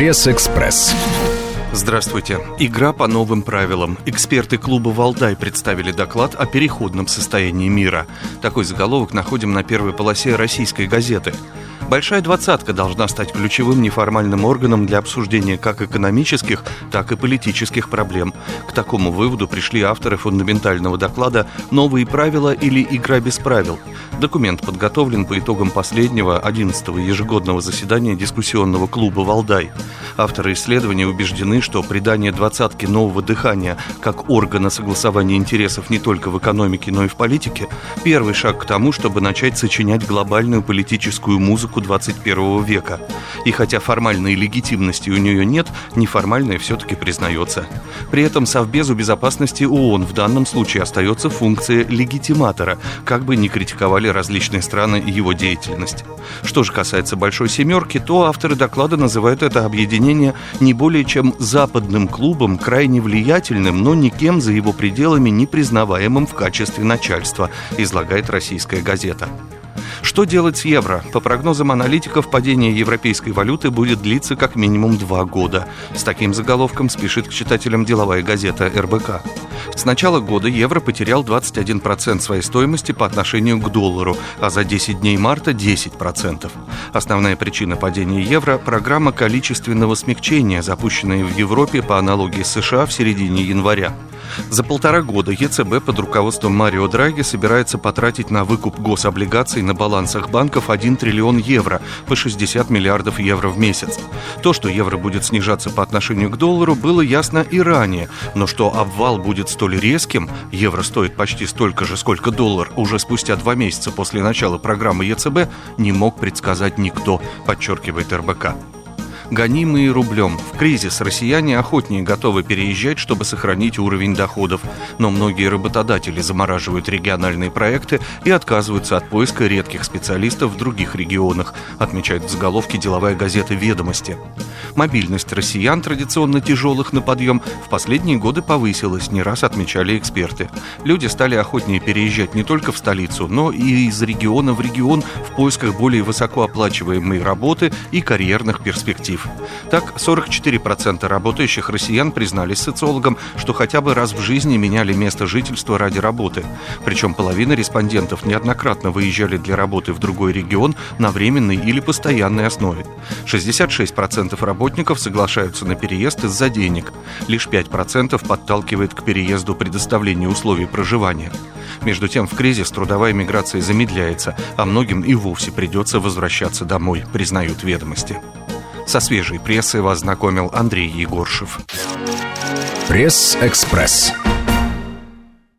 Пресс-экспресс. Здравствуйте. Игра по новым правилам. Эксперты клуба «Валдай» представили доклад о переходном состоянии мира. Такой заголовок находим на первой полосе российской газеты. Большая двадцатка должна стать ключевым неформальным органом для обсуждения как экономических, так и политических проблем. К такому выводу пришли авторы фундаментального доклада «Новые правила или игра без правил». Документ подготовлен по итогам последнего, 11-го ежегодного заседания дискуссионного клуба «Валдай». Авторы исследования убеждены, что придание двадцатки нового дыхания как органа согласования интересов не только в экономике, но и в политике – первый шаг к тому, чтобы начать сочинять глобальную политическую музыку 21 века. И хотя формальной легитимности у нее нет, неформальная все-таки признается. При этом Совбезу безопасности ООН в данном случае остается функция легитиматора, как бы ни критиковали различные страны его деятельность. Что же касается «Большой семерки», то авторы доклада называют это объединение не более чем западным клубом, крайне влиятельным, но никем за его пределами не признаваемым в качестве начальства, излагает российская газета. Что делать с евро? По прогнозам аналитиков, падение европейской валюты будет длиться как минимум два года. С таким заголовком спешит к читателям деловая газета РБК. С начала года евро потерял 21% своей стоимости по отношению к доллару, а за 10 дней марта 10%. Основная причина падения евро – программа количественного смягчения, запущенная в Европе по аналогии с США в середине января. За полтора года ЕЦБ под руководством Марио Драги собирается потратить на выкуп гособлигаций на балансах банков 1 триллион евро, по 60 миллиардов евро в месяц. То, что евро будет снижаться по отношению к доллару, было ясно и ранее, но что обвал будет столь резким, евро стоит почти столько же, сколько доллар, уже спустя два месяца после начала программы ЕЦБ, не мог предсказать никто, подчеркивает РБК. Гонимые рублем. В кризис россияне охотнее готовы переезжать, чтобы сохранить уровень доходов. Но многие работодатели замораживают региональные проекты и отказываются от поиска редких специалистов в других регионах, отмечает в заголовке деловая газета «Ведомости». Мобильность россиян, традиционно тяжелых на подъем, в последние годы повысилась, не раз отмечали эксперты. Люди стали охотнее переезжать не только в столицу, но и из региона в регион в поисках более высокооплачиваемой работы и карьерных перспектив негатив. Так, 44% работающих россиян признались социологам, что хотя бы раз в жизни меняли место жительства ради работы. Причем половина респондентов неоднократно выезжали для работы в другой регион на временной или постоянной основе. 66% работников соглашаются на переезд из-за денег. Лишь 5% подталкивает к переезду предоставление условий проживания. Между тем, в кризис трудовая миграция замедляется, а многим и вовсе придется возвращаться домой, признают ведомости. Со свежей прессой вас знакомил Андрей Егоршев. Пресс-экспресс.